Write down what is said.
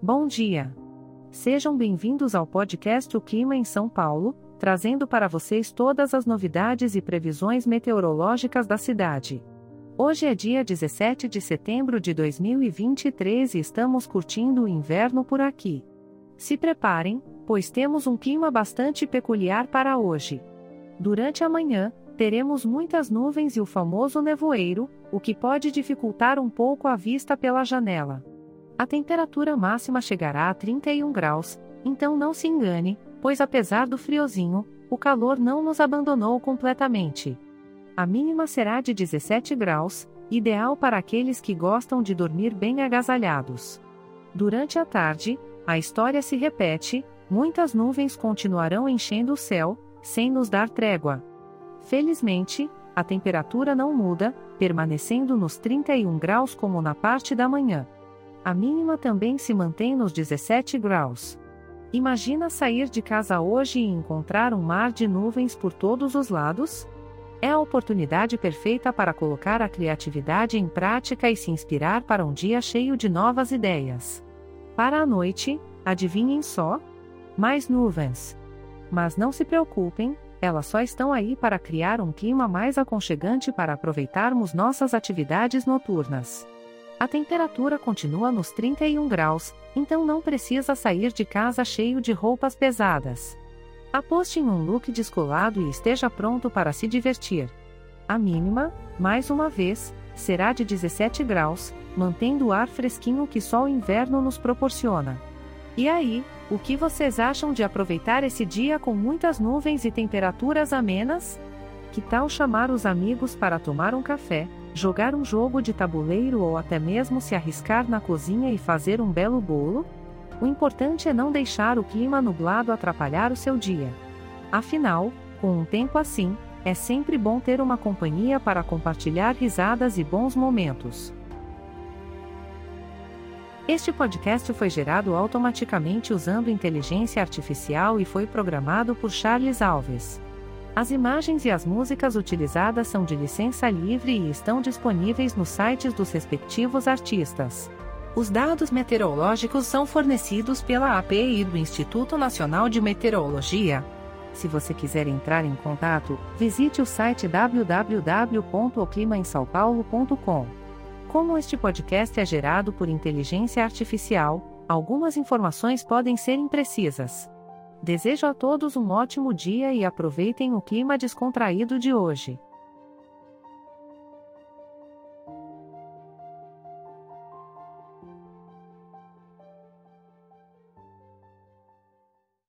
Bom dia. Sejam bem-vindos ao podcast O Clima em São Paulo, trazendo para vocês todas as novidades e previsões meteorológicas da cidade. Hoje é dia 17 de setembro de 2023 e estamos curtindo o inverno por aqui. Se preparem, pois temos um clima bastante peculiar para hoje. Durante a manhã, teremos muitas nuvens e o famoso nevoeiro, o que pode dificultar um pouco a vista pela janela. A temperatura máxima chegará a 31 graus, então não se engane, pois apesar do friozinho, o calor não nos abandonou completamente. A mínima será de 17 graus, ideal para aqueles que gostam de dormir bem agasalhados. Durante a tarde, a história se repete, muitas nuvens continuarão enchendo o céu, sem nos dar trégua. Felizmente, a temperatura não muda, permanecendo nos 31 graus como na parte da manhã. A mínima também se mantém nos 17 graus. Imagina sair de casa hoje e encontrar um mar de nuvens por todos os lados? É a oportunidade perfeita para colocar a criatividade em prática e se inspirar para um dia cheio de novas ideias. Para a noite, adivinhem só? Mais nuvens. Mas não se preocupem, elas só estão aí para criar um clima mais aconchegante para aproveitarmos nossas atividades noturnas. A temperatura continua nos 31 graus, então não precisa sair de casa cheio de roupas pesadas. Aposte em um look descolado e esteja pronto para se divertir. A mínima, mais uma vez, será de 17 graus, mantendo o ar fresquinho que só o inverno nos proporciona. E aí, o que vocês acham de aproveitar esse dia com muitas nuvens e temperaturas amenas? Que tal chamar os amigos para tomar um café? Jogar um jogo de tabuleiro ou até mesmo se arriscar na cozinha e fazer um belo bolo? O importante é não deixar o clima nublado atrapalhar o seu dia. Afinal, com um tempo assim, é sempre bom ter uma companhia para compartilhar risadas e bons momentos. Este podcast foi gerado automaticamente usando inteligência artificial e foi programado por Charles Alves. As imagens e as músicas utilizadas são de licença livre e estão disponíveis nos sites dos respectivos artistas. Os dados meteorológicos são fornecidos pela API do Instituto Nacional de Meteorologia. Se você quiser entrar em contato, visite o site www.oclimaemsaopaulo.com. Como este podcast é gerado por inteligência artificial, algumas informações podem ser imprecisas. Desejo a todos um ótimo dia e aproveitem o clima descontraído de hoje.